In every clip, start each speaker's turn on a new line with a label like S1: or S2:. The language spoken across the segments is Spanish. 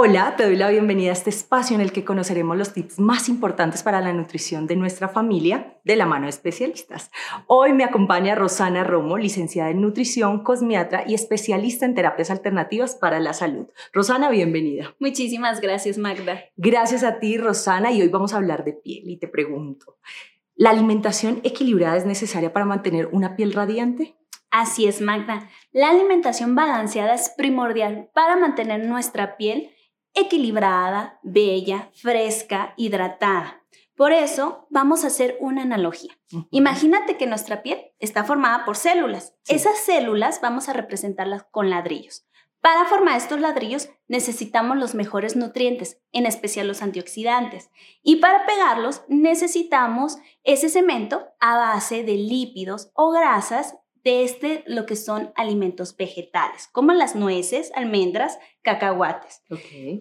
S1: Hola, te doy la bienvenida a este espacio en el que conoceremos los tips más importantes para la nutrición de nuestra familia de la mano de especialistas. Hoy me acompaña Rosana Romo, licenciada en nutrición, cosmiatra y especialista en terapias alternativas para la salud. Rosana, bienvenida.
S2: Muchísimas gracias, Magda.
S1: Gracias a ti, Rosana, y hoy vamos a hablar de piel y te pregunto, ¿la alimentación equilibrada es necesaria para mantener una piel radiante?
S2: Así es, Magda. La alimentación balanceada es primordial para mantener nuestra piel equilibrada, bella, fresca, hidratada. Por eso vamos a hacer una analogía. Imagínate que nuestra piel está formada por células. Esas células vamos a representarlas con ladrillos. Para formar estos ladrillos necesitamos los mejores nutrientes, en especial los antioxidantes. Y para pegarlos necesitamos ese cemento a base de lípidos o grasas de este lo que son alimentos vegetales, como las nueces, almendras, cacahuates.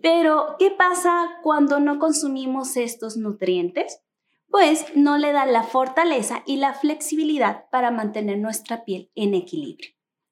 S2: Pero, ¿qué pasa cuando no consumimos estos nutrientes? Pues no le da la fortaleza y la flexibilidad para mantener nuestra piel en equilibrio.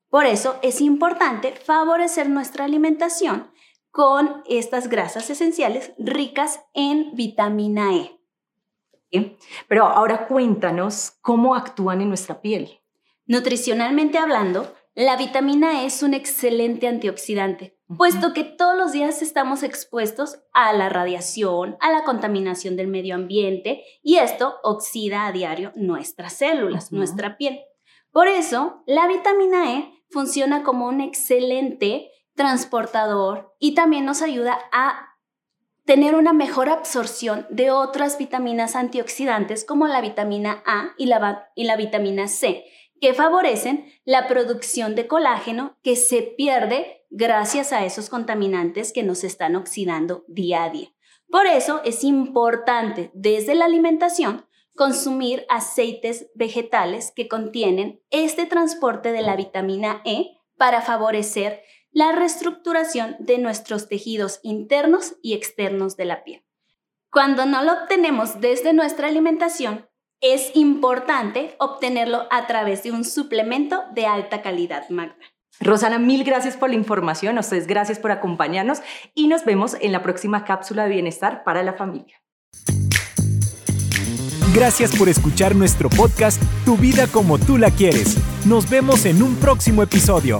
S2: Por eso es importante favorecer nuestra alimentación con estas grasas esenciales ricas en vitamina E.
S1: Pero ahora cuéntanos cómo actúan en nuestra piel.
S2: Nutricionalmente hablando, la vitamina E es un excelente antioxidante, puesto que todos los días estamos expuestos a la radiación, a la contaminación del medio ambiente y esto oxida a diario nuestras células, nuestra piel. Por eso, la vitamina E funciona como un excelente transportador y también nos ayuda a tener una mejor absorción de otras vitaminas antioxidantes como la vitamina A y la, y la vitamina C, que favorecen la producción de colágeno que se pierde gracias a esos contaminantes que nos están oxidando día a día. Por eso es importante desde la alimentación consumir aceites vegetales que contienen este transporte de la vitamina E para favorecer la reestructuración de nuestros tejidos internos y externos de la piel. Cuando no lo obtenemos desde nuestra alimentación, es importante obtenerlo a través de un suplemento de alta calidad, Magda.
S1: Rosana, mil gracias por la información, a ustedes gracias por acompañarnos y nos vemos en la próxima cápsula de bienestar para la familia.
S3: Gracias por escuchar nuestro podcast Tu vida como tú la quieres. Nos vemos en un próximo episodio.